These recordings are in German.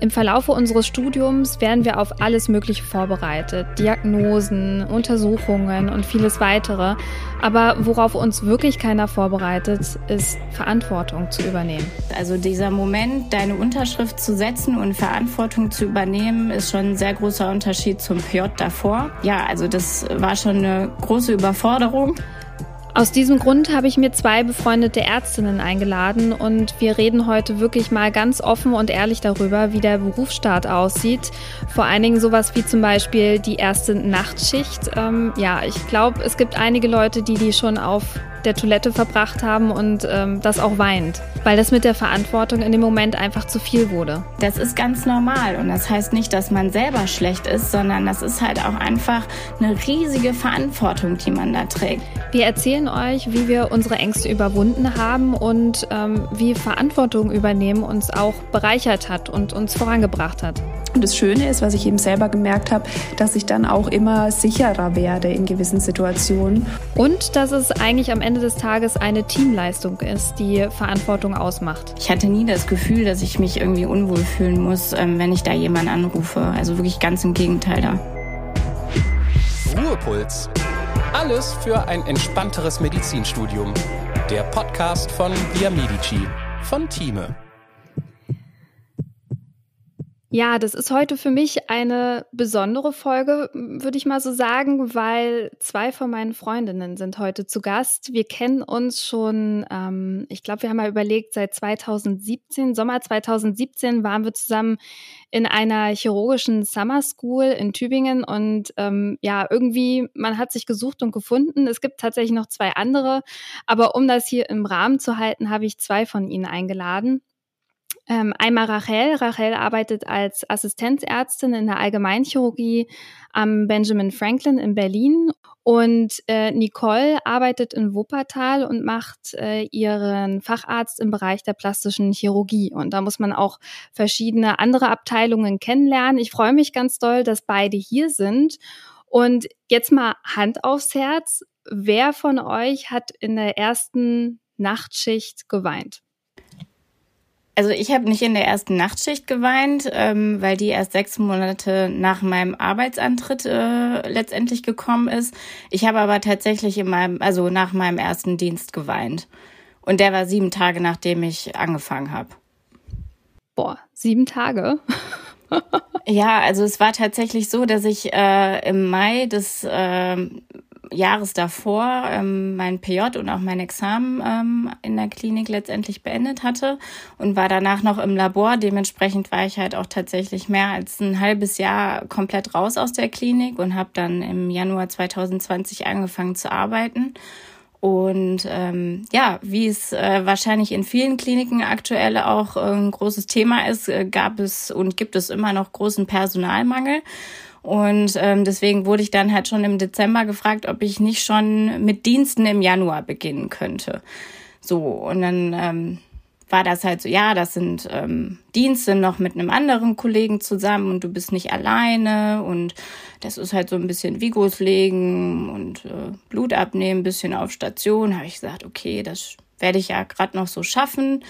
Im Verlaufe unseres Studiums werden wir auf alles Mögliche vorbereitet. Diagnosen, Untersuchungen und vieles weitere. Aber worauf uns wirklich keiner vorbereitet, ist Verantwortung zu übernehmen. Also dieser Moment, deine Unterschrift zu setzen und Verantwortung zu übernehmen, ist schon ein sehr großer Unterschied zum PJ davor. Ja, also das war schon eine große Überforderung. Aus diesem Grund habe ich mir zwei befreundete Ärztinnen eingeladen und wir reden heute wirklich mal ganz offen und ehrlich darüber, wie der Berufsstart aussieht. Vor allen Dingen sowas wie zum Beispiel die erste Nachtschicht. Ähm, ja, ich glaube, es gibt einige Leute, die die schon auf der Toilette verbracht haben und ähm, das auch weint, weil das mit der Verantwortung in dem Moment einfach zu viel wurde. Das ist ganz normal und das heißt nicht, dass man selber schlecht ist, sondern das ist halt auch einfach eine riesige Verantwortung, die man da trägt. Wir erzählen euch, wie wir unsere Ängste überwunden haben und ähm, wie Verantwortung übernehmen uns auch bereichert hat und uns vorangebracht hat. Und das Schöne ist, was ich eben selber gemerkt habe, dass ich dann auch immer sicherer werde in gewissen Situationen. Und dass es eigentlich am Ende des Tages eine Teamleistung ist, die Verantwortung ausmacht. Ich hatte nie das Gefühl, dass ich mich irgendwie unwohl fühlen muss, ähm, wenn ich da jemanden anrufe. Also wirklich ganz im Gegenteil da. Ruhepuls. Alles für ein entspannteres Medizinstudium. Der Podcast von Via Medici von Thieme. Ja, das ist heute für mich eine besondere Folge, würde ich mal so sagen, weil zwei von meinen Freundinnen sind heute zu Gast. Wir kennen uns schon, ähm, ich glaube, wir haben mal überlegt, seit 2017, Sommer 2017 waren wir zusammen in einer chirurgischen Summer School in Tübingen und ähm, ja, irgendwie, man hat sich gesucht und gefunden. Es gibt tatsächlich noch zwei andere, aber um das hier im Rahmen zu halten, habe ich zwei von ihnen eingeladen. Ähm, einmal Rachel. Rachel arbeitet als Assistenzärztin in der Allgemeinchirurgie am Benjamin Franklin in Berlin. Und äh, Nicole arbeitet in Wuppertal und macht äh, ihren Facharzt im Bereich der plastischen Chirurgie. Und da muss man auch verschiedene andere Abteilungen kennenlernen. Ich freue mich ganz doll, dass beide hier sind. Und jetzt mal Hand aufs Herz. Wer von euch hat in der ersten Nachtschicht geweint? Also ich habe nicht in der ersten Nachtschicht geweint, ähm, weil die erst sechs Monate nach meinem Arbeitsantritt äh, letztendlich gekommen ist. Ich habe aber tatsächlich in meinem, also nach meinem ersten Dienst geweint. Und der war sieben Tage, nachdem ich angefangen habe. Boah, sieben Tage? ja, also es war tatsächlich so, dass ich äh, im Mai des äh, Jahres davor ähm, mein PJ und auch mein Examen ähm, in der Klinik letztendlich beendet hatte und war danach noch im Labor. Dementsprechend war ich halt auch tatsächlich mehr als ein halbes Jahr komplett raus aus der Klinik und habe dann im Januar 2020 angefangen zu arbeiten. Und ähm, ja, wie es äh, wahrscheinlich in vielen Kliniken aktuell auch äh, ein großes Thema ist, äh, gab es und gibt es immer noch großen Personalmangel. Und ähm, deswegen wurde ich dann halt schon im Dezember gefragt, ob ich nicht schon mit Diensten im Januar beginnen könnte. So, und dann ähm, war das halt so, ja, das sind ähm, Dienste noch mit einem anderen Kollegen zusammen und du bist nicht alleine und das ist halt so ein bisschen Vigos legen und äh, Blut abnehmen, bisschen auf Station. Habe ich gesagt, okay, das werde ich ja gerade noch so schaffen.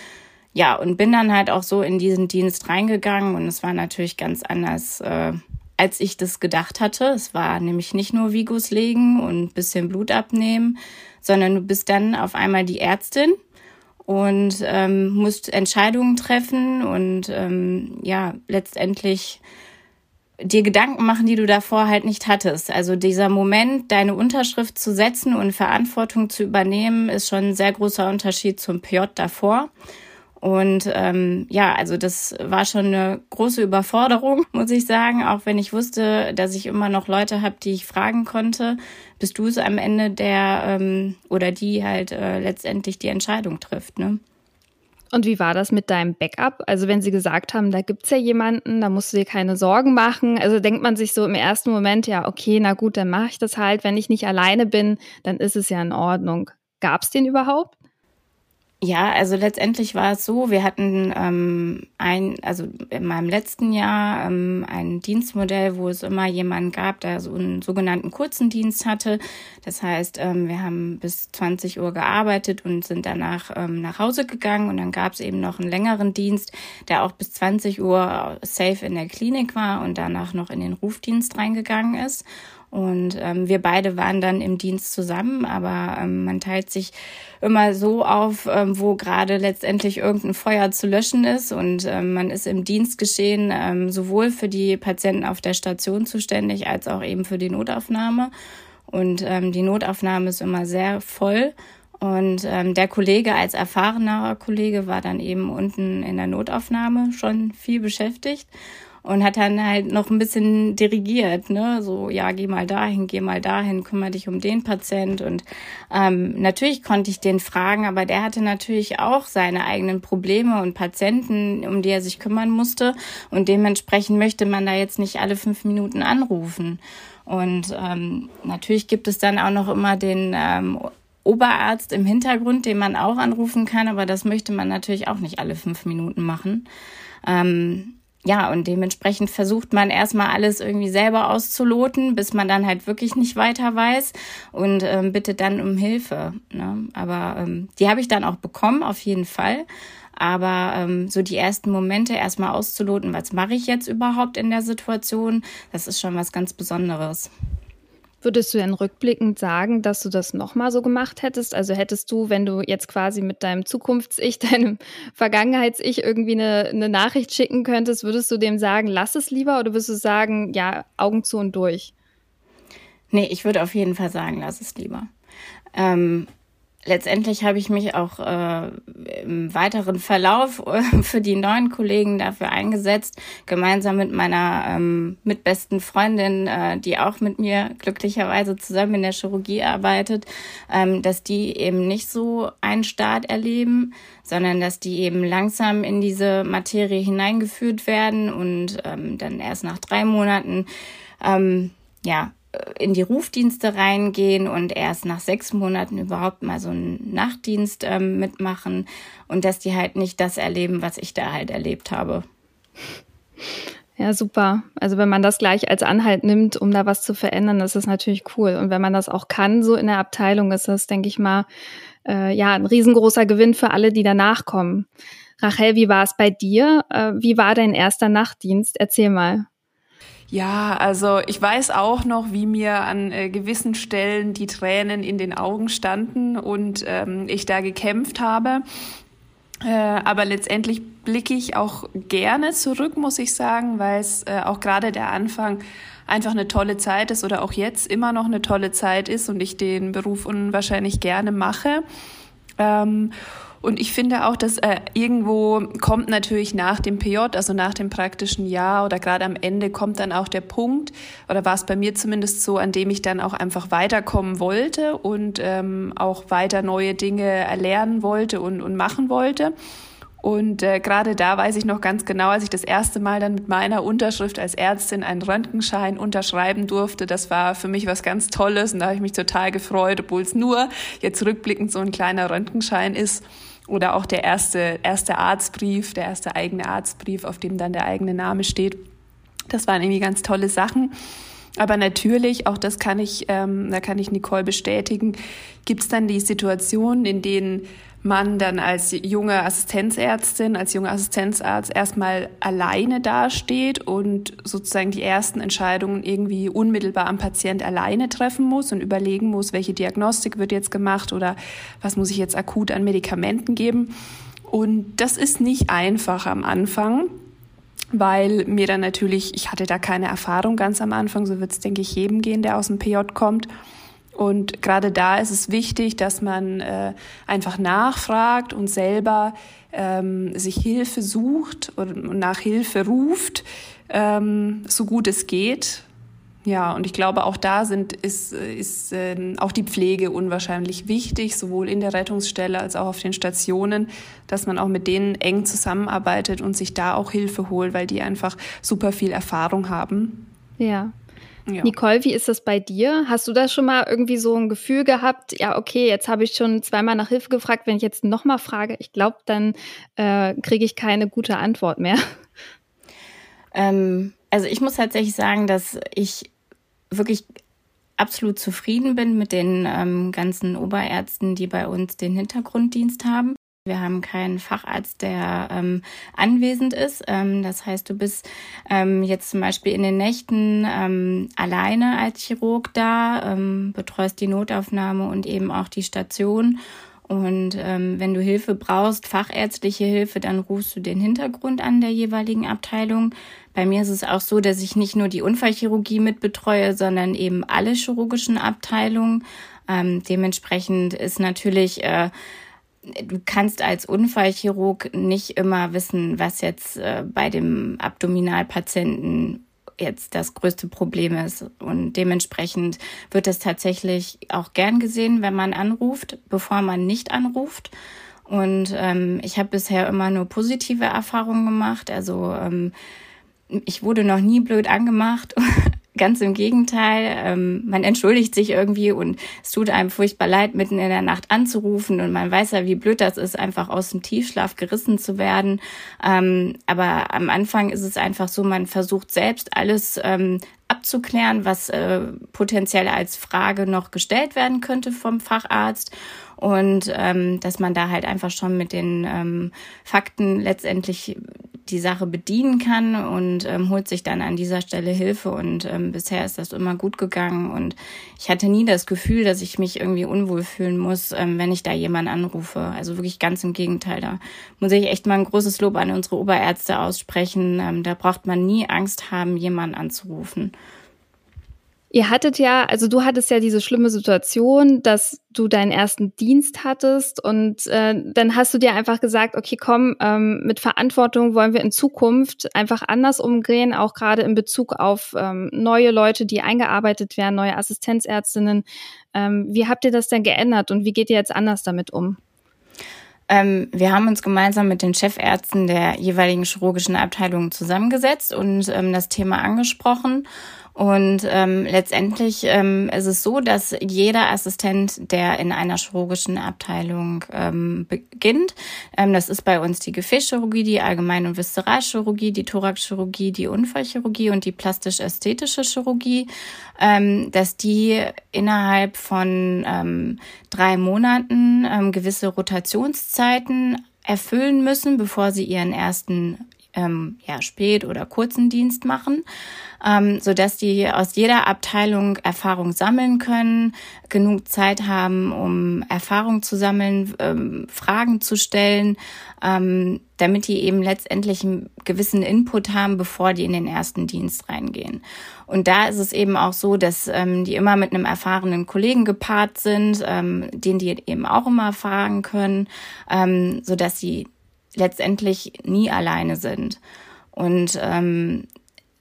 Ja, und bin dann halt auch so in diesen Dienst reingegangen und es war natürlich ganz anders. Äh, als ich das gedacht hatte. Es war nämlich nicht nur Vigus legen und bisschen Blut abnehmen, sondern du bist dann auf einmal die Ärztin und ähm, musst Entscheidungen treffen und ähm, ja, letztendlich dir Gedanken machen, die du davor halt nicht hattest. Also dieser Moment, deine Unterschrift zu setzen und Verantwortung zu übernehmen, ist schon ein sehr großer Unterschied zum PJ davor. Und ähm, ja, also das war schon eine große Überforderung, muss ich sagen, auch wenn ich wusste, dass ich immer noch Leute habe, die ich fragen konnte. Bist du es am Ende der ähm, oder die halt äh, letztendlich die Entscheidung trifft, ne? Und wie war das mit deinem Backup? Also wenn sie gesagt haben, da gibt's ja jemanden, da musst du dir keine Sorgen machen. Also denkt man sich so im ersten Moment, ja, okay, na gut, dann mache ich das halt. Wenn ich nicht alleine bin, dann ist es ja in Ordnung. Gab's den überhaupt? Ja, also letztendlich war es so, wir hatten ähm, ein, also in meinem letzten Jahr ähm, ein Dienstmodell, wo es immer jemanden gab, der so einen sogenannten kurzen Dienst hatte. Das heißt, ähm, wir haben bis 20 Uhr gearbeitet und sind danach ähm, nach Hause gegangen und dann gab es eben noch einen längeren Dienst, der auch bis 20 Uhr safe in der Klinik war und danach noch in den Rufdienst reingegangen ist. Und ähm, wir beide waren dann im Dienst zusammen, aber ähm, man teilt sich immer so auf, ähm, wo gerade letztendlich irgendein Feuer zu löschen ist. Und ähm, man ist im Dienstgeschehen ähm, sowohl für die Patienten auf der Station zuständig als auch eben für die Notaufnahme. Und ähm, die Notaufnahme ist immer sehr voll. Und ähm, der Kollege als erfahrener Kollege war dann eben unten in der Notaufnahme schon viel beschäftigt und hat dann halt noch ein bisschen dirigiert, ne? So, ja, geh mal dahin, geh mal dahin, kümmere dich um den Patient. Und ähm, natürlich konnte ich den fragen, aber der hatte natürlich auch seine eigenen Probleme und Patienten, um die er sich kümmern musste. Und dementsprechend möchte man da jetzt nicht alle fünf Minuten anrufen. Und ähm, natürlich gibt es dann auch noch immer den ähm, Oberarzt im Hintergrund, den man auch anrufen kann, aber das möchte man natürlich auch nicht alle fünf Minuten machen. Ähm, ja, und dementsprechend versucht man erstmal alles irgendwie selber auszuloten, bis man dann halt wirklich nicht weiter weiß und ähm, bittet dann um Hilfe. Ne? Aber ähm, die habe ich dann auch bekommen, auf jeden Fall. Aber ähm, so die ersten Momente erstmal auszuloten, was mache ich jetzt überhaupt in der Situation, das ist schon was ganz Besonderes. Würdest du denn rückblickend sagen, dass du das nochmal so gemacht hättest? Also hättest du, wenn du jetzt quasi mit deinem Zukunfts-Ich, deinem Vergangenheits-Ich irgendwie eine, eine Nachricht schicken könntest, würdest du dem sagen, lass es lieber oder würdest du sagen, ja, Augen zu und durch? Nee, ich würde auf jeden Fall sagen, lass es lieber. Ähm, letztendlich habe ich mich auch äh, im weiteren Verlauf äh, für die neuen Kollegen dafür eingesetzt, gemeinsam mit meiner ähm, mitbesten Freundin, äh, die auch mit mir glücklicherweise zusammen in der Chirurgie arbeitet, ähm, dass die eben nicht so einen Start erleben, sondern dass die eben langsam in diese Materie hineingeführt werden und ähm, dann erst nach drei Monaten ähm, ja in die Rufdienste reingehen und erst nach sechs Monaten überhaupt mal so einen Nachtdienst ähm, mitmachen und dass die halt nicht das erleben, was ich da halt erlebt habe. Ja, super. Also wenn man das gleich als Anhalt nimmt, um da was zu verändern, das ist natürlich cool. Und wenn man das auch kann, so in der Abteilung, ist das, denke ich mal, äh, ja, ein riesengroßer Gewinn für alle, die danach kommen. Rachel, wie war es bei dir? Äh, wie war dein erster Nachtdienst? Erzähl mal. Ja, also ich weiß auch noch, wie mir an äh, gewissen Stellen die Tränen in den Augen standen und ähm, ich da gekämpft habe. Äh, aber letztendlich blicke ich auch gerne zurück, muss ich sagen, weil es äh, auch gerade der Anfang einfach eine tolle Zeit ist oder auch jetzt immer noch eine tolle Zeit ist und ich den Beruf unwahrscheinlich gerne mache. Ähm, und ich finde auch, dass äh, irgendwo kommt natürlich nach dem PJ, also nach dem praktischen Jahr oder gerade am Ende kommt dann auch der Punkt, oder war es bei mir zumindest so, an dem ich dann auch einfach weiterkommen wollte und ähm, auch weiter neue Dinge erlernen wollte und, und machen wollte. Und äh, gerade da weiß ich noch ganz genau, als ich das erste Mal dann mit meiner Unterschrift als Ärztin einen Röntgenschein unterschreiben durfte, das war für mich was ganz Tolles und da habe ich mich total gefreut, obwohl es nur jetzt rückblickend so ein kleiner Röntgenschein ist. Oder auch der erste, erste Arztbrief, der erste eigene Arztbrief, auf dem dann der eigene Name steht. Das waren irgendwie ganz tolle Sachen. Aber natürlich, auch das kann ich, ähm, da kann ich Nicole bestätigen, gibt es dann die Situationen, in denen man dann als junge Assistenzärztin, als junger Assistenzarzt erstmal alleine dasteht und sozusagen die ersten Entscheidungen irgendwie unmittelbar am Patient alleine treffen muss und überlegen muss, welche Diagnostik wird jetzt gemacht oder was muss ich jetzt akut an Medikamenten geben. Und das ist nicht einfach am Anfang weil mir dann natürlich, ich hatte da keine Erfahrung ganz am Anfang, so wird es, denke ich, jedem gehen, der aus dem PJ kommt. Und gerade da ist es wichtig, dass man äh, einfach nachfragt und selber ähm, sich Hilfe sucht und nach Hilfe ruft, ähm, so gut es geht. Ja, und ich glaube, auch da sind, ist, ist äh, auch die Pflege unwahrscheinlich wichtig, sowohl in der Rettungsstelle als auch auf den Stationen, dass man auch mit denen eng zusammenarbeitet und sich da auch Hilfe holt, weil die einfach super viel Erfahrung haben. Ja, Ja. Nicole, wie ist das bei dir? Hast du da schon mal irgendwie so ein Gefühl gehabt, ja, okay, jetzt habe ich schon zweimal nach Hilfe gefragt, wenn ich jetzt nochmal frage, ich glaube, dann äh, kriege ich keine gute Antwort mehr. Ähm, also ich muss tatsächlich sagen, dass ich wirklich absolut zufrieden bin mit den ähm, ganzen Oberärzten, die bei uns den Hintergrunddienst haben. Wir haben keinen Facharzt, der ähm, anwesend ist. Ähm, das heißt, du bist ähm, jetzt zum Beispiel in den Nächten ähm, alleine als Chirurg da, ähm, betreust die Notaufnahme und eben auch die Station. Und ähm, wenn du Hilfe brauchst, fachärztliche Hilfe, dann rufst du den Hintergrund an der jeweiligen Abteilung. Bei mir ist es auch so, dass ich nicht nur die Unfallchirurgie mitbetreue, sondern eben alle chirurgischen Abteilungen. Ähm, dementsprechend ist natürlich äh, du kannst als Unfallchirurg nicht immer wissen, was jetzt äh, bei dem Abdominalpatienten jetzt das größte Problem ist. Und dementsprechend wird es tatsächlich auch gern gesehen, wenn man anruft, bevor man nicht anruft. Und ähm, ich habe bisher immer nur positive Erfahrungen gemacht. Also ähm, ich wurde noch nie blöd angemacht Ganz im Gegenteil, ähm, man entschuldigt sich irgendwie und es tut einem furchtbar leid, mitten in der Nacht anzurufen und man weiß ja, wie blöd das ist, einfach aus dem Tiefschlaf gerissen zu werden. Ähm, aber am Anfang ist es einfach so, man versucht selbst alles ähm, abzuklären, was äh, potenziell als Frage noch gestellt werden könnte vom Facharzt und ähm, dass man da halt einfach schon mit den ähm, Fakten letztendlich die Sache bedienen kann und ähm, holt sich dann an dieser Stelle Hilfe. Und ähm, bisher ist das immer gut gegangen. Und ich hatte nie das Gefühl, dass ich mich irgendwie unwohl fühlen muss, ähm, wenn ich da jemanden anrufe. Also wirklich ganz im Gegenteil. Da muss ich echt mal ein großes Lob an unsere Oberärzte aussprechen. Ähm, da braucht man nie Angst haben, jemanden anzurufen. Ihr hattet ja, also du hattest ja diese schlimme Situation, dass du deinen ersten Dienst hattest und äh, dann hast du dir einfach gesagt, okay, komm, ähm, mit Verantwortung wollen wir in Zukunft einfach anders umgehen, auch gerade in Bezug auf ähm, neue Leute, die eingearbeitet werden, neue Assistenzärztinnen. Ähm, wie habt ihr das denn geändert und wie geht ihr jetzt anders damit um? Ähm, wir haben uns gemeinsam mit den Chefärzten der jeweiligen chirurgischen Abteilungen zusammengesetzt und ähm, das Thema angesprochen und ähm, letztendlich ähm, ist es so, dass jeder Assistent, der in einer chirurgischen Abteilung ähm, beginnt, ähm, das ist bei uns die Gefäßchirurgie, die Allgemein- und Viszeralchirurgie, die Thoraxchirurgie, die Unfallchirurgie und die plastisch-ästhetische Chirurgie, ähm, dass die innerhalb von ähm, drei Monaten ähm, gewisse Rotationszeiten erfüllen müssen, bevor sie ihren ersten ähm, ja, Spät- oder kurzen Dienst machen ähm, so dass die aus jeder Abteilung Erfahrung sammeln können, genug Zeit haben, um Erfahrung zu sammeln, ähm, Fragen zu stellen, ähm, damit die eben letztendlich einen gewissen Input haben, bevor die in den ersten Dienst reingehen. Und da ist es eben auch so, dass ähm, die immer mit einem erfahrenen Kollegen gepaart sind, ähm, den die eben auch immer fragen können, ähm, so dass sie letztendlich nie alleine sind. Und ähm,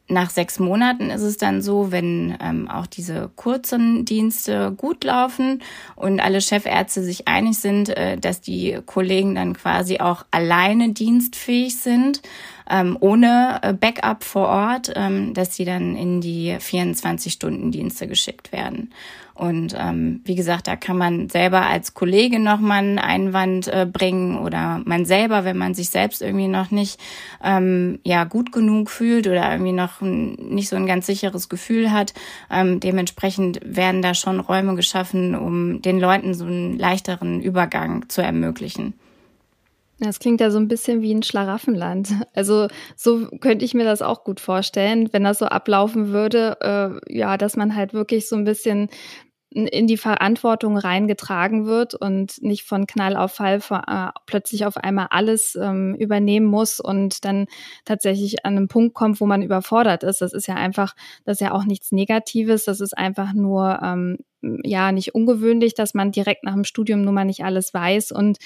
nach sechs Monaten ist es dann so, wenn ähm, auch diese kurzen Dienste gut laufen und alle Chefärzte sich einig sind, äh, dass die Kollegen dann quasi auch alleine dienstfähig sind, ähm, ohne äh, Backup vor Ort, ähm, dass sie dann in die 24-Stunden-Dienste geschickt werden. Und ähm, wie gesagt, da kann man selber als Kollege nochmal einen Einwand äh, bringen oder man selber, wenn man sich selbst irgendwie noch nicht ähm, ja gut genug fühlt oder irgendwie noch ein, nicht so ein ganz sicheres Gefühl hat. Ähm, dementsprechend werden da schon Räume geschaffen, um den Leuten so einen leichteren Übergang zu ermöglichen. Das klingt ja so ein bisschen wie ein Schlaraffenland. Also so könnte ich mir das auch gut vorstellen, wenn das so ablaufen würde, äh, ja, dass man halt wirklich so ein bisschen in die Verantwortung reingetragen wird und nicht von Knall auf Fall vor, äh, plötzlich auf einmal alles ähm, übernehmen muss und dann tatsächlich an einem Punkt kommt, wo man überfordert ist. Das ist ja einfach, das ist ja auch nichts Negatives. Das ist einfach nur ähm, ja nicht ungewöhnlich, dass man direkt nach dem Studium nun mal nicht alles weiß und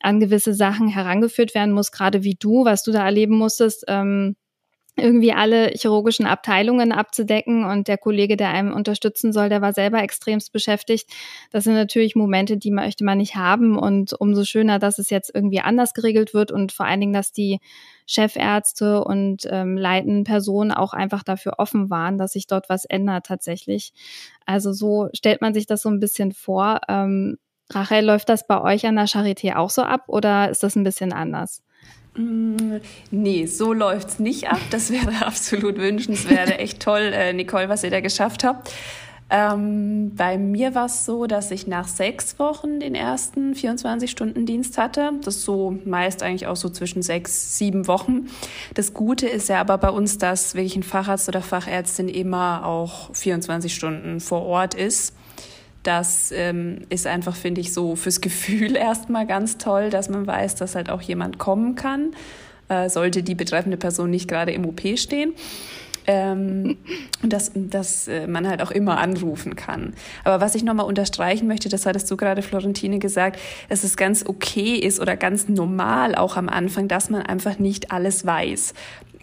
an gewisse Sachen herangeführt werden muss, gerade wie du, was du da erleben musstest. Ähm, irgendwie alle chirurgischen Abteilungen abzudecken und der Kollege, der einem unterstützen soll, der war selber extremst beschäftigt. Das sind natürlich Momente, die möchte man nicht haben und umso schöner, dass es jetzt irgendwie anders geregelt wird und vor allen Dingen, dass die Chefärzte und ähm, leitenden Personen auch einfach dafür offen waren, dass sich dort was ändert tatsächlich. Also so stellt man sich das so ein bisschen vor. Ähm, Rachel, läuft das bei euch an der Charité auch so ab oder ist das ein bisschen anders? Mm, nee, so läuft's nicht ab. Das wäre absolut wünschenswert. Echt toll, äh, Nicole, was ihr da geschafft habt. Ähm, bei mir war es so, dass ich nach sechs Wochen den ersten 24-Stunden-Dienst hatte. Das ist so meist eigentlich auch so zwischen sechs, sieben Wochen. Das Gute ist ja aber bei uns, dass wirklich ein Facharzt oder Fachärztin immer auch 24 Stunden vor Ort ist. Das ähm, ist einfach, finde ich, so fürs Gefühl erstmal ganz toll, dass man weiß, dass halt auch jemand kommen kann, äh, sollte die betreffende Person nicht gerade im OP stehen. Ähm, dass, dass äh, man halt auch immer anrufen kann. Aber was ich nochmal unterstreichen möchte, das hattest du gerade, Florentine, gesagt, dass es ganz okay ist oder ganz normal auch am Anfang, dass man einfach nicht alles weiß.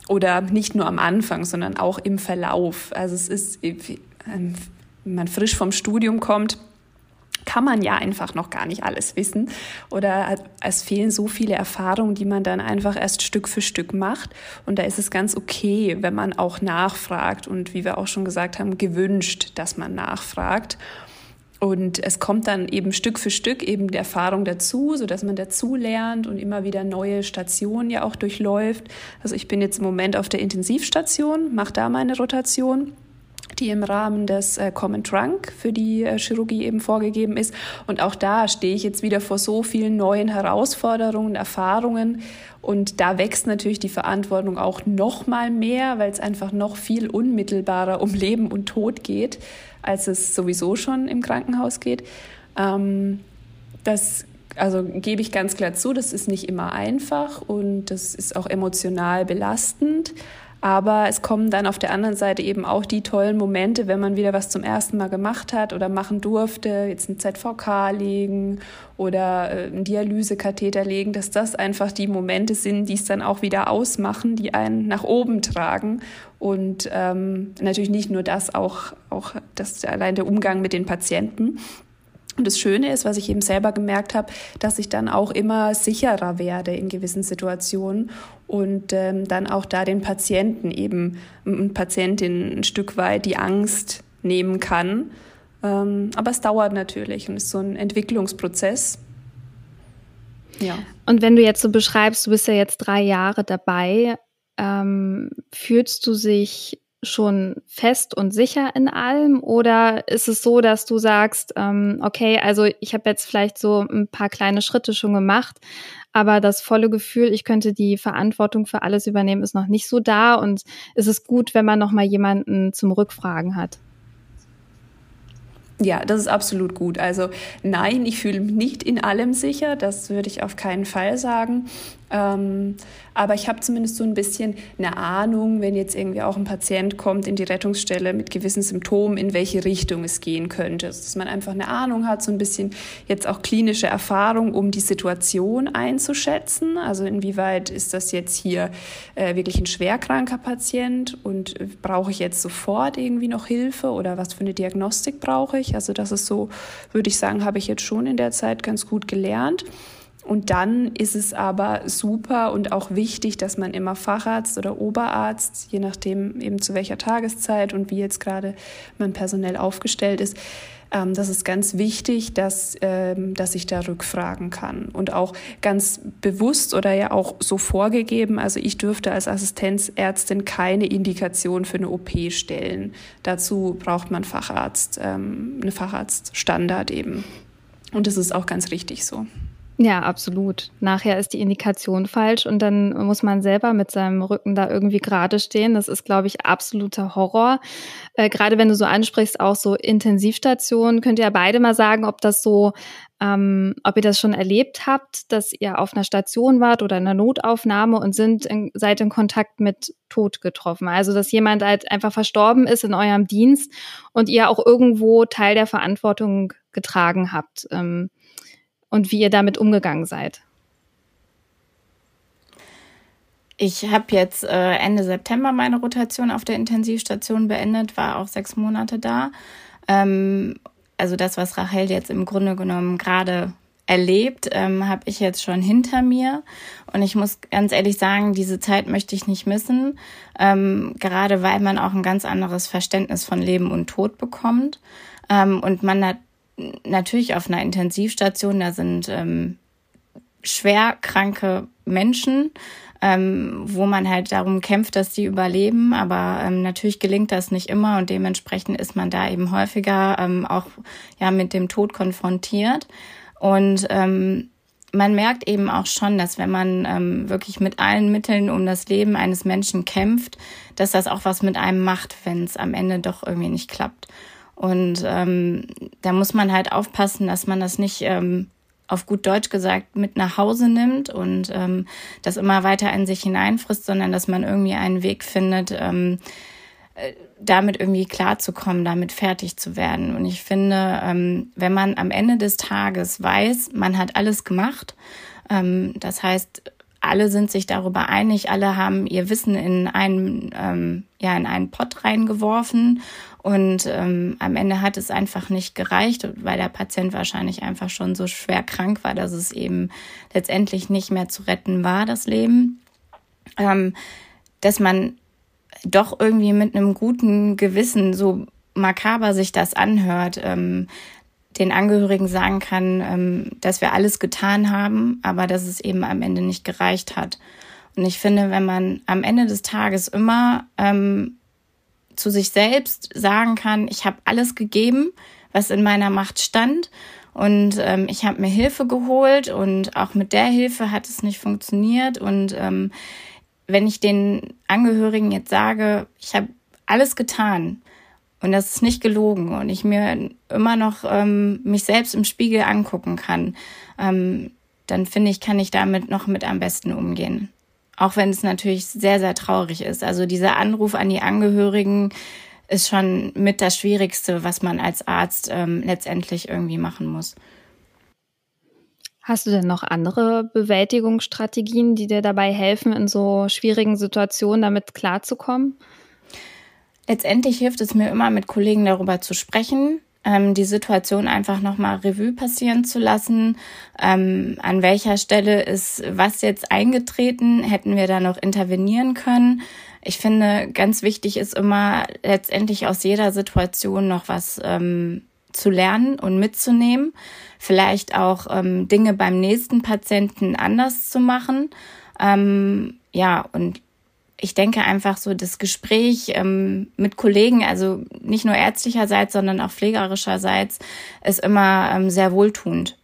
Oder nicht nur am Anfang, sondern auch im Verlauf. Also es ist, äh, wenn man frisch vom Studium kommt, kann man ja einfach noch gar nicht alles wissen oder es fehlen so viele Erfahrungen, die man dann einfach erst Stück für Stück macht. Und da ist es ganz okay, wenn man auch nachfragt und wie wir auch schon gesagt haben, gewünscht, dass man nachfragt. Und es kommt dann eben Stück für Stück eben die Erfahrung dazu, so dass man dazu lernt und immer wieder neue Stationen ja auch durchläuft. Also ich bin jetzt im Moment auf der Intensivstation, mache da meine Rotation die im Rahmen des äh, Common Trunk für die äh, Chirurgie eben vorgegeben ist. Und auch da stehe ich jetzt wieder vor so vielen neuen Herausforderungen, Erfahrungen. Und da wächst natürlich die Verantwortung auch noch mal mehr, weil es einfach noch viel unmittelbarer um Leben und Tod geht, als es sowieso schon im Krankenhaus geht. Ähm, das also gebe ich ganz klar zu, das ist nicht immer einfach und das ist auch emotional belastend. Aber es kommen dann auf der anderen Seite eben auch die tollen Momente, wenn man wieder was zum ersten Mal gemacht hat oder machen durfte, jetzt ein ZVK legen oder äh, einen Dialysekatheter legen, dass das einfach die Momente sind, die es dann auch wieder ausmachen, die einen nach oben tragen. Und ähm, natürlich nicht nur das, auch, auch das, allein der Umgang mit den Patienten. Und das Schöne ist, was ich eben selber gemerkt habe, dass ich dann auch immer sicherer werde in gewissen Situationen und ähm, dann auch da den Patienten eben und Patientin ein Stück weit die Angst nehmen kann. Ähm, aber es dauert natürlich und ist so ein Entwicklungsprozess. Ja. Und wenn du jetzt so beschreibst, du bist ja jetzt drei Jahre dabei, ähm, fühlst du sich schon fest und sicher in allem oder ist es so, dass du sagst, ähm, okay, also ich habe jetzt vielleicht so ein paar kleine Schritte schon gemacht, aber das volle Gefühl, ich könnte die Verantwortung für alles übernehmen, ist noch nicht so da und ist es gut, wenn man noch mal jemanden zum Rückfragen hat? Ja, das ist absolut gut. Also nein, ich fühle mich nicht in allem sicher, das würde ich auf keinen Fall sagen. Ähm, aber ich habe zumindest so ein bisschen eine Ahnung, wenn jetzt irgendwie auch ein Patient kommt in die Rettungsstelle mit gewissen Symptomen, in welche Richtung es gehen könnte. Also, dass man einfach eine Ahnung hat, so ein bisschen jetzt auch klinische Erfahrung, um die Situation einzuschätzen. Also inwieweit ist das jetzt hier äh, wirklich ein schwerkranker Patient und äh, brauche ich jetzt sofort irgendwie noch Hilfe oder was für eine Diagnostik brauche ich? Also das ist so, würde ich sagen, habe ich jetzt schon in der Zeit ganz gut gelernt. Und dann ist es aber super und auch wichtig, dass man immer Facharzt oder Oberarzt, je nachdem eben zu welcher Tageszeit und wie jetzt gerade man personell aufgestellt ist, ähm, das ist ganz wichtig, dass, ähm, dass ich da rückfragen kann. Und auch ganz bewusst oder ja auch so vorgegeben, also ich dürfte als Assistenzärztin keine Indikation für eine OP stellen. Dazu braucht man Facharzt, ähm, eine Facharztstandard eben. Und das ist auch ganz richtig so. Ja, absolut. Nachher ist die Indikation falsch und dann muss man selber mit seinem Rücken da irgendwie gerade stehen. Das ist, glaube ich, absoluter Horror. Äh, gerade wenn du so ansprichst, auch so Intensivstationen, könnt ihr ja beide mal sagen, ob das so, ähm, ob ihr das schon erlebt habt, dass ihr auf einer Station wart oder in einer Notaufnahme und sind in, seid in Kontakt mit Tod getroffen. Also dass jemand halt einfach verstorben ist in eurem Dienst und ihr auch irgendwo Teil der Verantwortung getragen habt. Ähm, und wie ihr damit umgegangen seid. ich habe jetzt äh, Ende September meine Rotation auf der Intensivstation beendet, war auch sechs Monate da. Ähm, also das, was Rachel jetzt im Grunde genommen gerade erlebt, ähm, habe ich jetzt schon hinter mir. Und ich muss ganz ehrlich sagen, diese Zeit möchte ich nicht missen, ähm, gerade weil man auch ein ganz anderes Verständnis von Leben und Tod bekommt. Ähm, und man hat natürlich auf einer Intensivstation, da sind ähm, schwer kranke Menschen, ähm, wo man halt darum kämpft, dass die überleben. Aber ähm, natürlich gelingt das nicht immer und dementsprechend ist man da eben häufiger ähm, auch ja mit dem Tod konfrontiert. Und ähm, man merkt eben auch schon, dass wenn man ähm, wirklich mit allen Mitteln um das Leben eines Menschen kämpft, dass das auch was mit einem macht, wenn es am Ende doch irgendwie nicht klappt. Und ähm, da muss man halt aufpassen, dass man das nicht ähm, auf gut Deutsch gesagt mit nach Hause nimmt und ähm, das immer weiter in sich hineinfrisst, sondern dass man irgendwie einen Weg findet, ähm, äh, damit irgendwie klarzukommen, damit fertig zu werden. Und ich finde, ähm, wenn man am Ende des Tages weiß, man hat alles gemacht, ähm, das heißt, alle sind sich darüber einig, alle haben ihr Wissen in einen, ähm, ja, in einen Pott reingeworfen und ähm, am Ende hat es einfach nicht gereicht, weil der Patient wahrscheinlich einfach schon so schwer krank war, dass es eben letztendlich nicht mehr zu retten war, das Leben. Ähm, dass man doch irgendwie mit einem guten Gewissen, so makaber sich das anhört, ähm, den Angehörigen sagen kann, ähm, dass wir alles getan haben, aber dass es eben am Ende nicht gereicht hat. Und ich finde, wenn man am Ende des Tages immer ähm, zu sich selbst sagen kann, ich habe alles gegeben, was in meiner Macht stand und ähm, ich habe mir Hilfe geholt und auch mit der Hilfe hat es nicht funktioniert und ähm, wenn ich den Angehörigen jetzt sage, ich habe alles getan und das ist nicht gelogen und ich mir immer noch ähm, mich selbst im Spiegel angucken kann, ähm, dann finde ich, kann ich damit noch mit am besten umgehen. Auch wenn es natürlich sehr, sehr traurig ist. Also dieser Anruf an die Angehörigen ist schon mit das Schwierigste, was man als Arzt ähm, letztendlich irgendwie machen muss. Hast du denn noch andere Bewältigungsstrategien, die dir dabei helfen, in so schwierigen Situationen damit klarzukommen? Letztendlich hilft es mir immer, mit Kollegen darüber zu sprechen, ähm, die Situation einfach nochmal Revue passieren zu lassen. Ähm, an welcher Stelle ist was jetzt eingetreten? Hätten wir da noch intervenieren können? Ich finde, ganz wichtig ist immer letztendlich aus jeder Situation noch was ähm, zu lernen und mitzunehmen vielleicht auch ähm, Dinge beim nächsten Patienten anders zu machen. Ähm, ja, und ich denke einfach so, das Gespräch ähm, mit Kollegen, also nicht nur ärztlicherseits, sondern auch pflegerischerseits, ist immer ähm, sehr wohltuend.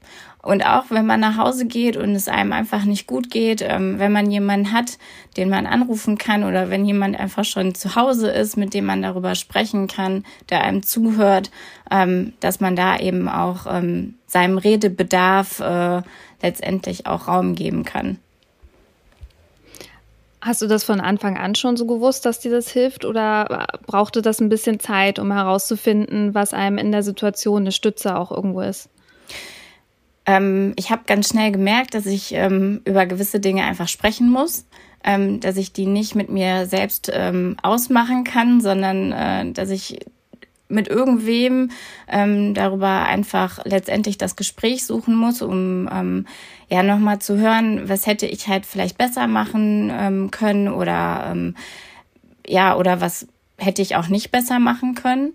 Und auch wenn man nach Hause geht und es einem einfach nicht gut geht, ähm, wenn man jemanden hat, den man anrufen kann oder wenn jemand einfach schon zu Hause ist, mit dem man darüber sprechen kann, der einem zuhört, ähm, dass man da eben auch ähm, seinem Redebedarf äh, letztendlich auch Raum geben kann. Hast du das von Anfang an schon so gewusst, dass dir das hilft oder brauchte das ein bisschen Zeit, um herauszufinden, was einem in der Situation eine Stütze auch irgendwo ist? Ähm, ich habe ganz schnell gemerkt, dass ich ähm, über gewisse Dinge einfach sprechen muss, ähm, dass ich die nicht mit mir selbst ähm, ausmachen kann, sondern äh, dass ich mit irgendwem ähm, darüber einfach letztendlich das Gespräch suchen muss, um ähm, ja nochmal zu hören, was hätte ich halt vielleicht besser machen ähm, können oder ähm, ja, oder was hätte ich auch nicht besser machen können.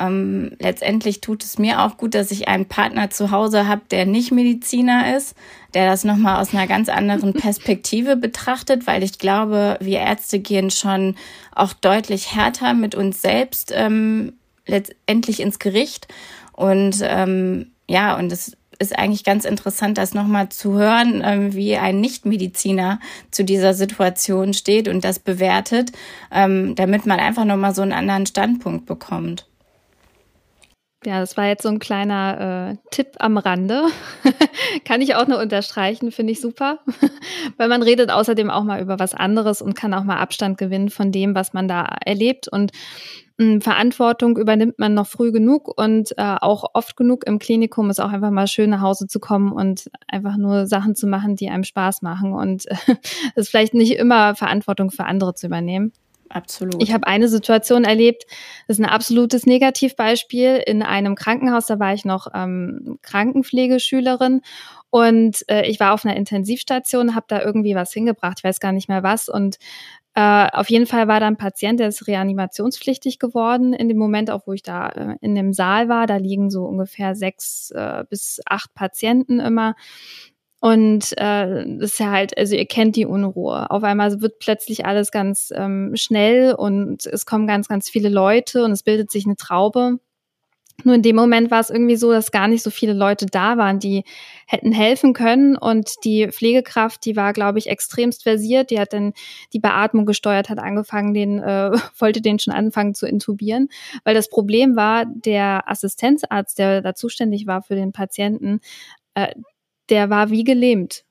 Ähm, letztendlich tut es mir auch gut, dass ich einen Partner zu Hause habe, der nicht Mediziner ist, der das nochmal aus einer ganz anderen Perspektive betrachtet, weil ich glaube, wir Ärzte gehen schon auch deutlich härter mit uns selbst ähm, letztendlich ins Gericht. Und ähm, ja, und es ist eigentlich ganz interessant, das nochmal zu hören, ähm, wie ein Nichtmediziner zu dieser Situation steht und das bewertet, ähm, damit man einfach nochmal so einen anderen Standpunkt bekommt. Ja, das war jetzt so ein kleiner äh, Tipp am Rande. kann ich auch nur unterstreichen, finde ich super. Weil man redet außerdem auch mal über was anderes und kann auch mal Abstand gewinnen von dem, was man da erlebt. Und Verantwortung übernimmt man noch früh genug und äh, auch oft genug im Klinikum ist auch einfach mal schön nach Hause zu kommen und einfach nur Sachen zu machen, die einem Spaß machen. Und es äh, ist vielleicht nicht immer Verantwortung für andere zu übernehmen. Absolut. Ich habe eine Situation erlebt, das ist ein absolutes Negativbeispiel in einem Krankenhaus. Da war ich noch ähm, Krankenpflegeschülerin und äh, ich war auf einer Intensivstation, habe da irgendwie was hingebracht, ich weiß gar nicht mehr was. Und äh, auf jeden Fall war da ein Patient, der ist reanimationspflichtig geworden in dem Moment, auch wo ich da äh, in dem Saal war. Da liegen so ungefähr sechs äh, bis acht Patienten immer. Und äh, das ist ja halt, also ihr kennt die Unruhe. Auf einmal wird plötzlich alles ganz ähm, schnell und es kommen ganz, ganz viele Leute und es bildet sich eine Traube. Nur in dem Moment war es irgendwie so, dass gar nicht so viele Leute da waren, die hätten helfen können. Und die Pflegekraft, die war, glaube ich, extremst versiert. Die hat dann die Beatmung gesteuert, hat angefangen, den, äh, wollte den schon anfangen zu intubieren. Weil das Problem war, der Assistenzarzt, der da zuständig war für den Patienten, äh, der war wie gelähmt.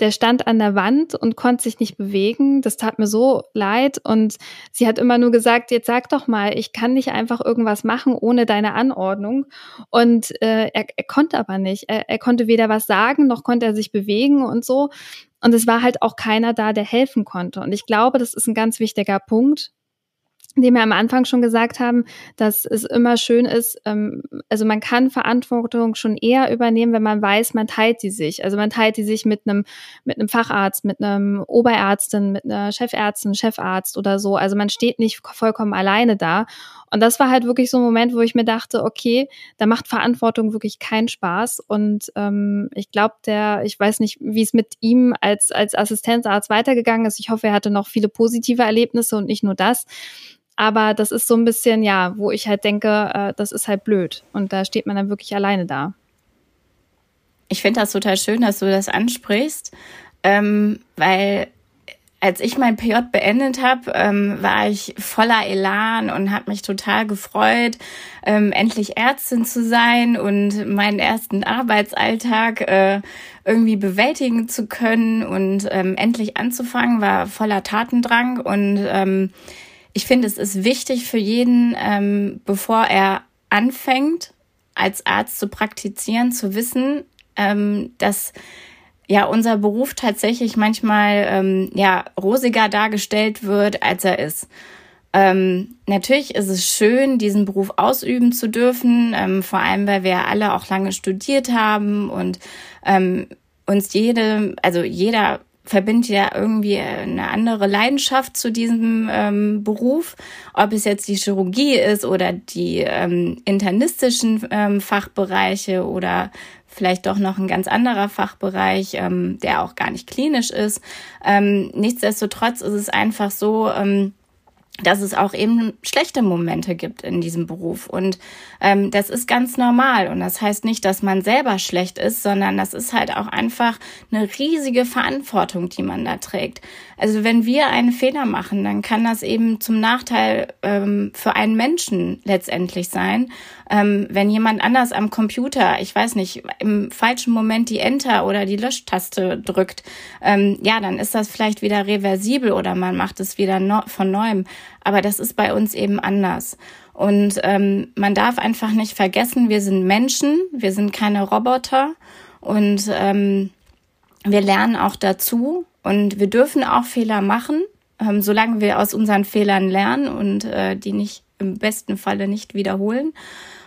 Der stand an der Wand und konnte sich nicht bewegen. Das tat mir so leid. Und sie hat immer nur gesagt, jetzt sag doch mal, ich kann nicht einfach irgendwas machen ohne deine Anordnung. Und äh, er, er konnte aber nicht. Er, er konnte weder was sagen, noch konnte er sich bewegen und so. Und es war halt auch keiner da, der helfen konnte. Und ich glaube, das ist ein ganz wichtiger Punkt, dem wir am Anfang schon gesagt haben, dass es immer schön ist, ähm, also man kann Verantwortung schon eher übernehmen, wenn man weiß, man teilt die sich. Also man teilt die sich mit einem mit einem Facharzt, mit einem Oberärztin, mit einer Chefärztin, Chefarzt oder so. Also man steht nicht vollkommen alleine da. Und das war halt wirklich so ein Moment, wo ich mir dachte, okay, da macht Verantwortung wirklich keinen Spaß. Und ähm, ich glaube, der, ich weiß nicht, wie es mit ihm als als Assistenzarzt weitergegangen ist. Ich hoffe, er hatte noch viele positive Erlebnisse und nicht nur das. Aber das ist so ein bisschen, ja, wo ich halt denke, äh, das ist halt blöd. Und da steht man dann wirklich alleine da. Ich finde das total schön, dass du das ansprichst, ähm, weil als ich mein PJ beendet habe, ähm, war ich voller Elan und habe mich total gefreut, ähm, endlich Ärztin zu sein und meinen ersten Arbeitsalltag äh, irgendwie bewältigen zu können und ähm, endlich anzufangen, war voller Tatendrang und ähm, ich finde, es ist wichtig für jeden, ähm, bevor er anfängt, als Arzt zu praktizieren, zu wissen, ähm, dass ja unser Beruf tatsächlich manchmal ähm, ja rosiger dargestellt wird, als er ist. Ähm, natürlich ist es schön, diesen Beruf ausüben zu dürfen, ähm, vor allem weil wir alle auch lange studiert haben und ähm, uns jede, also jeder verbindet ja irgendwie eine andere Leidenschaft zu diesem ähm, Beruf, ob es jetzt die Chirurgie ist oder die ähm, internistischen ähm, Fachbereiche oder vielleicht doch noch ein ganz anderer Fachbereich, ähm, der auch gar nicht klinisch ist. Ähm, nichtsdestotrotz ist es einfach so, ähm, dass es auch eben schlechte Momente gibt in diesem Beruf. Und ähm, das ist ganz normal. Und das heißt nicht, dass man selber schlecht ist, sondern das ist halt auch einfach eine riesige Verantwortung, die man da trägt. Also wenn wir einen Fehler machen, dann kann das eben zum Nachteil ähm, für einen Menschen letztendlich sein. Ähm, wenn jemand anders am Computer, ich weiß nicht, im falschen Moment die Enter oder die Löschtaste drückt, ähm, ja, dann ist das vielleicht wieder reversibel oder man macht es wieder no von neuem. Aber das ist bei uns eben anders. Und ähm, man darf einfach nicht vergessen, wir sind Menschen, wir sind keine Roboter und ähm, wir lernen auch dazu und wir dürfen auch Fehler machen, ähm, solange wir aus unseren Fehlern lernen und äh, die nicht im besten Falle nicht wiederholen.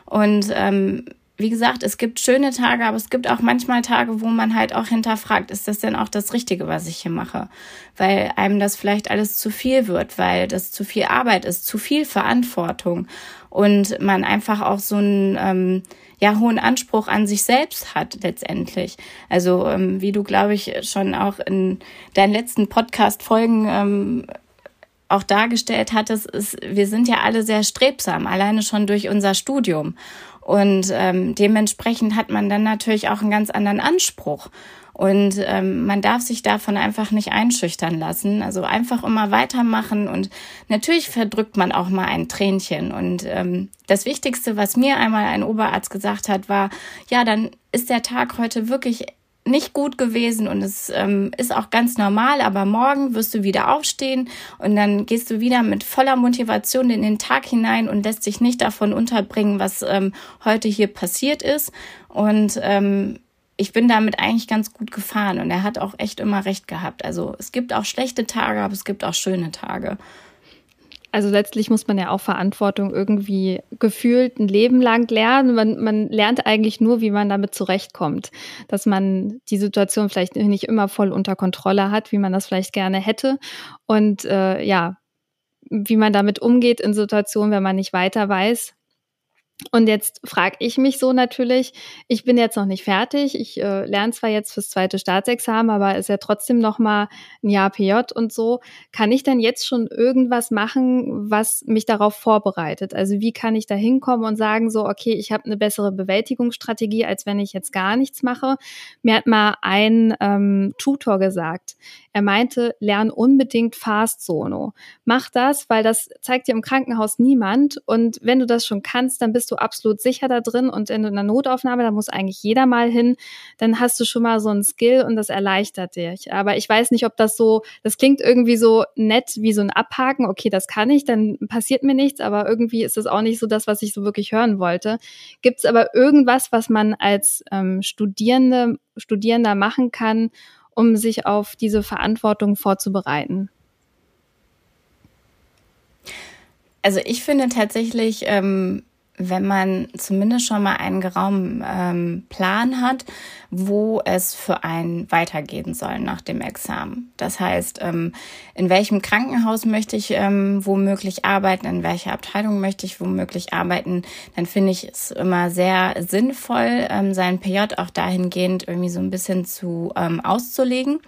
Und ähm, wie gesagt, es gibt schöne Tage, aber es gibt auch manchmal Tage, wo man halt auch hinterfragt, ist das denn auch das Richtige, was ich hier mache? Weil einem das vielleicht alles zu viel wird, weil das zu viel Arbeit ist, zu viel Verantwortung und man einfach auch so einen ähm, ja hohen Anspruch an sich selbst hat letztendlich. Also ähm, wie du glaube ich schon auch in deinen letzten Podcast-Folgen ähm, auch dargestellt hattest, ist, wir sind ja alle sehr strebsam, alleine schon durch unser Studium. Und ähm, dementsprechend hat man dann natürlich auch einen ganz anderen Anspruch. Und ähm, man darf sich davon einfach nicht einschüchtern lassen. Also einfach immer weitermachen und natürlich verdrückt man auch mal ein Tränchen. Und ähm, das Wichtigste, was mir einmal ein Oberarzt gesagt hat, war, ja, dann ist der Tag heute wirklich nicht gut gewesen und es ähm, ist auch ganz normal, aber morgen wirst du wieder aufstehen und dann gehst du wieder mit voller Motivation in den Tag hinein und lässt dich nicht davon unterbringen, was ähm, heute hier passiert ist. Und ähm, ich bin damit eigentlich ganz gut gefahren und er hat auch echt immer recht gehabt. Also es gibt auch schlechte Tage, aber es gibt auch schöne Tage. Also letztlich muss man ja auch Verantwortung irgendwie gefühlt ein Leben lang lernen. Man, man lernt eigentlich nur, wie man damit zurechtkommt. Dass man die Situation vielleicht nicht immer voll unter Kontrolle hat, wie man das vielleicht gerne hätte. Und äh, ja, wie man damit umgeht in Situationen, wenn man nicht weiter weiß. Und jetzt frage ich mich so natürlich, ich bin jetzt noch nicht fertig, ich äh, lerne zwar jetzt fürs zweite Staatsexamen, aber ist ja trotzdem noch mal ein Jahr PJ und so. Kann ich denn jetzt schon irgendwas machen, was mich darauf vorbereitet? Also wie kann ich da hinkommen und sagen so, okay, ich habe eine bessere Bewältigungsstrategie, als wenn ich jetzt gar nichts mache? Mir hat mal ein ähm, Tutor gesagt, er meinte, lern unbedingt Fast Sono. Mach das, weil das zeigt dir im Krankenhaus niemand und wenn du das schon kannst, dann bist bist du absolut sicher da drin und in einer Notaufnahme, da muss eigentlich jeder mal hin, dann hast du schon mal so ein Skill und das erleichtert dich. Aber ich weiß nicht, ob das so, das klingt irgendwie so nett wie so ein Abhaken, okay, das kann ich, dann passiert mir nichts, aber irgendwie ist das auch nicht so das, was ich so wirklich hören wollte. Gibt es aber irgendwas, was man als ähm, Studierende, Studierender machen kann, um sich auf diese Verantwortung vorzubereiten? Also ich finde tatsächlich, ähm, wenn man zumindest schon mal einen geraumen ähm, Plan hat, wo es für einen weitergehen soll nach dem Examen. Das heißt, ähm, in welchem Krankenhaus möchte ich ähm, womöglich arbeiten, in welcher Abteilung möchte ich womöglich arbeiten, dann finde ich es immer sehr sinnvoll, ähm, seinen PJ auch dahingehend irgendwie so ein bisschen zu ähm, auszulegen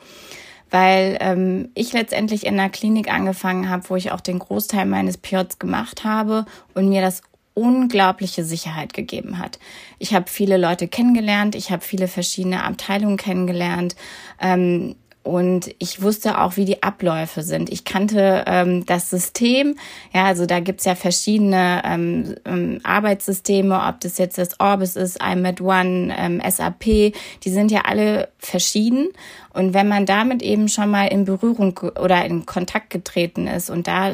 weil ähm, ich letztendlich in einer Klinik angefangen habe, wo ich auch den Großteil meines PJs gemacht habe und mir das unglaubliche Sicherheit gegeben hat. Ich habe viele Leute kennengelernt, ich habe viele verschiedene Abteilungen kennengelernt. Ähm, und ich wusste auch, wie die Abläufe sind. Ich kannte ähm, das System. Ja, also da gibt's ja verschiedene ähm, ähm, Arbeitssysteme, ob das jetzt das Orbis ist, iMed One, ähm, SAP, die sind ja alle verschieden. Und wenn man damit eben schon mal in Berührung oder in Kontakt getreten ist und da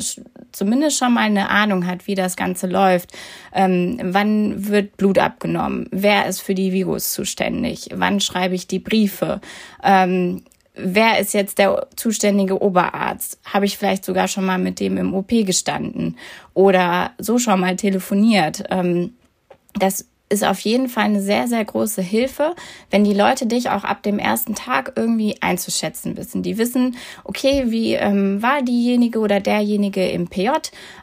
zumindest schon mal eine Ahnung hat, wie das Ganze läuft, ähm, wann wird Blut abgenommen, wer ist für die Virus zuständig, wann schreibe ich die Briefe, ähm, wer ist jetzt der zuständige Oberarzt? Habe ich vielleicht sogar schon mal mit dem im OP gestanden oder so schon mal telefoniert? Ähm, das ist auf jeden Fall eine sehr, sehr große Hilfe, wenn die Leute dich auch ab dem ersten Tag irgendwie einzuschätzen wissen. Die wissen, okay, wie ähm, war diejenige oder derjenige im PJ?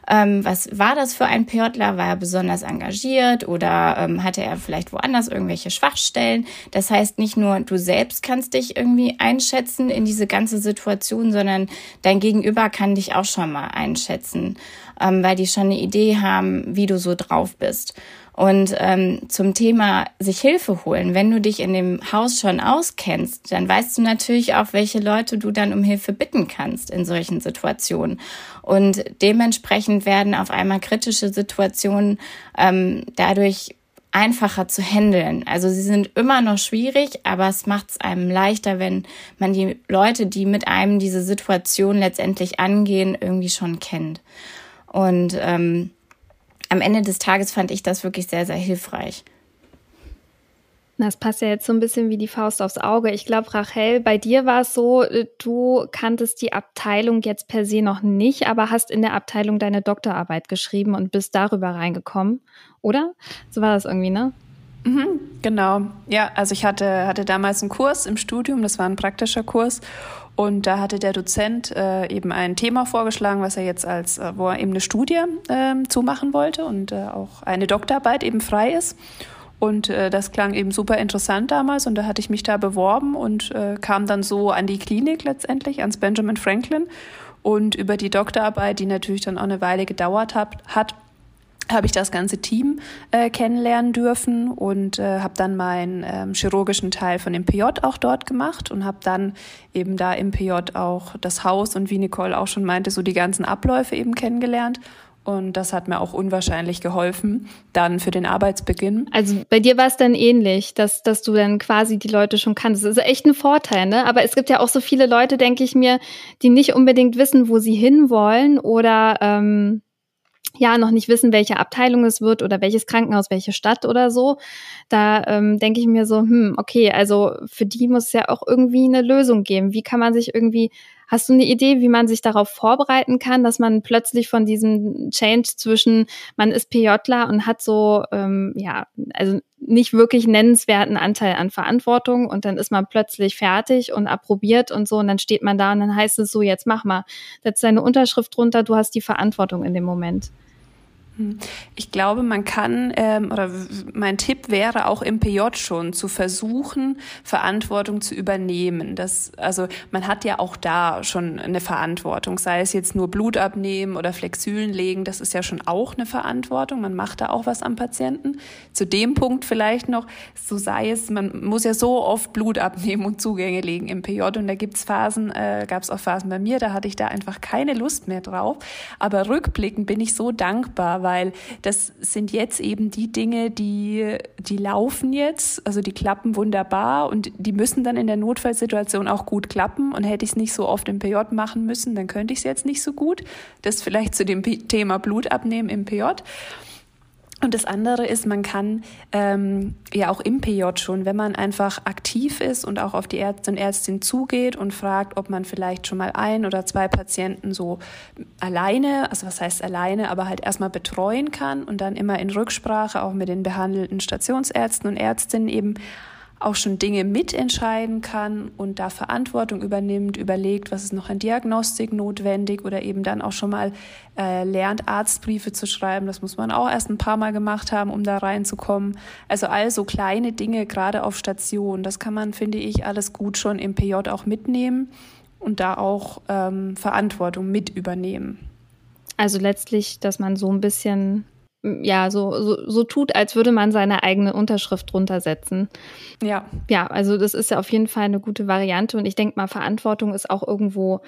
Ähm, was war das für ein PJler? War er besonders engagiert oder ähm, hatte er vielleicht woanders irgendwelche Schwachstellen? Das heißt, nicht nur du selbst kannst dich irgendwie einschätzen in diese ganze Situation, sondern dein Gegenüber kann dich auch schon mal einschätzen, ähm, weil die schon eine Idee haben, wie du so drauf bist. Und ähm, zum Thema sich Hilfe holen, wenn du dich in dem Haus schon auskennst, dann weißt du natürlich auch, welche Leute du dann um Hilfe bitten kannst in solchen Situationen. Und dementsprechend werden auf einmal kritische Situationen ähm, dadurch einfacher zu handeln. Also sie sind immer noch schwierig, aber es macht es einem leichter, wenn man die Leute, die mit einem diese Situation letztendlich angehen, irgendwie schon kennt. Und ähm, am Ende des Tages fand ich das wirklich sehr, sehr hilfreich. Das passt ja jetzt so ein bisschen wie die Faust aufs Auge. Ich glaube, Rachel, bei dir war es so, äh, du kanntest die Abteilung jetzt per se noch nicht, aber hast in der Abteilung deine Doktorarbeit geschrieben und bist darüber reingekommen, oder? So war das irgendwie, ne? Mhm, genau. Ja, also ich hatte, hatte damals einen Kurs im Studium, das war ein praktischer Kurs. Und da hatte der Dozent äh, eben ein Thema vorgeschlagen, was er jetzt als, äh, wo er eben eine Studie äh, zumachen wollte und äh, auch eine Doktorarbeit eben frei ist. Und äh, das klang eben super interessant damals und da hatte ich mich da beworben und äh, kam dann so an die Klinik letztendlich, ans Benjamin Franklin. Und über die Doktorarbeit, die natürlich dann auch eine Weile gedauert hat, hat habe ich das ganze Team äh, kennenlernen dürfen und äh, habe dann meinen ähm, chirurgischen Teil von dem PJ auch dort gemacht und habe dann eben da im PJ auch das Haus und wie Nicole auch schon meinte, so die ganzen Abläufe eben kennengelernt. Und das hat mir auch unwahrscheinlich geholfen, dann für den Arbeitsbeginn. Also bei dir war es dann ähnlich, dass, dass du dann quasi die Leute schon kannst. Das ist echt ein Vorteil, ne? Aber es gibt ja auch so viele Leute, denke ich mir, die nicht unbedingt wissen, wo sie hinwollen oder ähm, ja noch nicht wissen, welche Abteilung es wird oder welches Krankenhaus, welche Stadt oder so, da ähm, denke ich mir so, hm, okay, also für die muss es ja auch irgendwie eine Lösung geben. Wie kann man sich irgendwie, hast du eine Idee, wie man sich darauf vorbereiten kann, dass man plötzlich von diesem Change zwischen, man ist PJler und hat so, ähm, ja, also nicht wirklich nennenswerten Anteil an Verantwortung und dann ist man plötzlich fertig und approbiert und so und dann steht man da und dann heißt es so, jetzt mach mal, setz deine Unterschrift drunter, du hast die Verantwortung in dem Moment. Hm. Ich glaube, man kann, ähm, oder mein Tipp wäre auch im PJ schon zu versuchen, Verantwortung zu übernehmen. Das, also man hat ja auch da schon eine Verantwortung, sei es jetzt nur Blut abnehmen oder Flexülen legen, das ist ja schon auch eine Verantwortung. Man macht da auch was am Patienten. Zu dem Punkt vielleicht noch, so sei es, man muss ja so oft Blut abnehmen und Zugänge legen im PJ und da gibt's Phasen, äh, gab es auch Phasen bei mir, da hatte ich da einfach keine Lust mehr drauf. Aber rückblickend bin ich so dankbar, weil das sind jetzt eben die Dinge, die, die laufen jetzt, also die klappen wunderbar und die müssen dann in der Notfallsituation auch gut klappen. Und hätte ich es nicht so oft im PJ machen müssen, dann könnte ich es jetzt nicht so gut. Das vielleicht zu dem Thema Blut abnehmen im PJ. Und das andere ist, man kann ähm, ja auch im PJ schon, wenn man einfach aktiv ist und auch auf die Ärztin, Ärztin zugeht und fragt, ob man vielleicht schon mal ein oder zwei Patienten so alleine, also was heißt alleine, aber halt erstmal betreuen kann und dann immer in Rücksprache auch mit den behandelten Stationsärzten und Ärztinnen eben auch schon Dinge mitentscheiden kann und da Verantwortung übernimmt, überlegt, was ist noch an Diagnostik notwendig oder eben dann auch schon mal äh, lernt, Arztbriefe zu schreiben. Das muss man auch erst ein paar Mal gemacht haben, um da reinzukommen. Also all so kleine Dinge, gerade auf Station, das kann man, finde ich, alles gut schon im PJ auch mitnehmen und da auch ähm, Verantwortung mit übernehmen. Also letztlich, dass man so ein bisschen ja, so, so, so tut, als würde man seine eigene Unterschrift drunter setzen. Ja. Ja, also das ist ja auf jeden Fall eine gute Variante und ich denke mal, Verantwortung ist auch irgendwo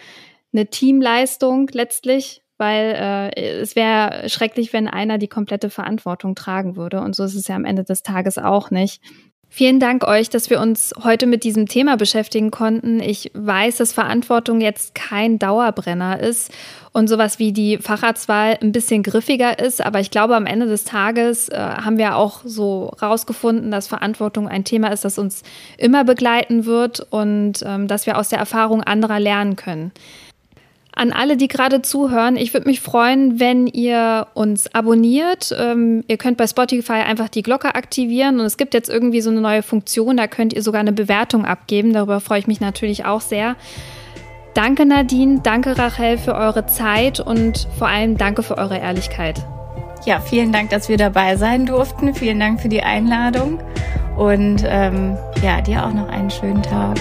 eine Teamleistung letztlich, weil äh, es wäre schrecklich, wenn einer die komplette Verantwortung tragen würde und so ist es ja am Ende des Tages auch nicht. Vielen Dank euch, dass wir uns heute mit diesem Thema beschäftigen konnten. Ich weiß, dass Verantwortung jetzt kein Dauerbrenner ist und sowas wie die Facharztwahl ein bisschen griffiger ist. Aber ich glaube, am Ende des Tages äh, haben wir auch so rausgefunden, dass Verantwortung ein Thema ist, das uns immer begleiten wird und ähm, dass wir aus der Erfahrung anderer lernen können. An alle, die gerade zuhören, ich würde mich freuen, wenn ihr uns abonniert. Ähm, ihr könnt bei Spotify einfach die Glocke aktivieren und es gibt jetzt irgendwie so eine neue Funktion, da könnt ihr sogar eine Bewertung abgeben. Darüber freue ich mich natürlich auch sehr. Danke Nadine, danke Rachel für eure Zeit und vor allem danke für eure Ehrlichkeit. Ja, vielen Dank, dass wir dabei sein durften. Vielen Dank für die Einladung und ähm, ja, dir auch noch einen schönen Tag.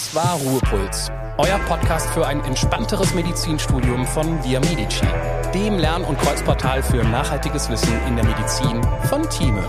Das war Ruhepuls, euer Podcast für ein entspannteres Medizinstudium von Via Medici, dem Lern- und Kreuzportal für nachhaltiges Wissen in der Medizin von Thieme.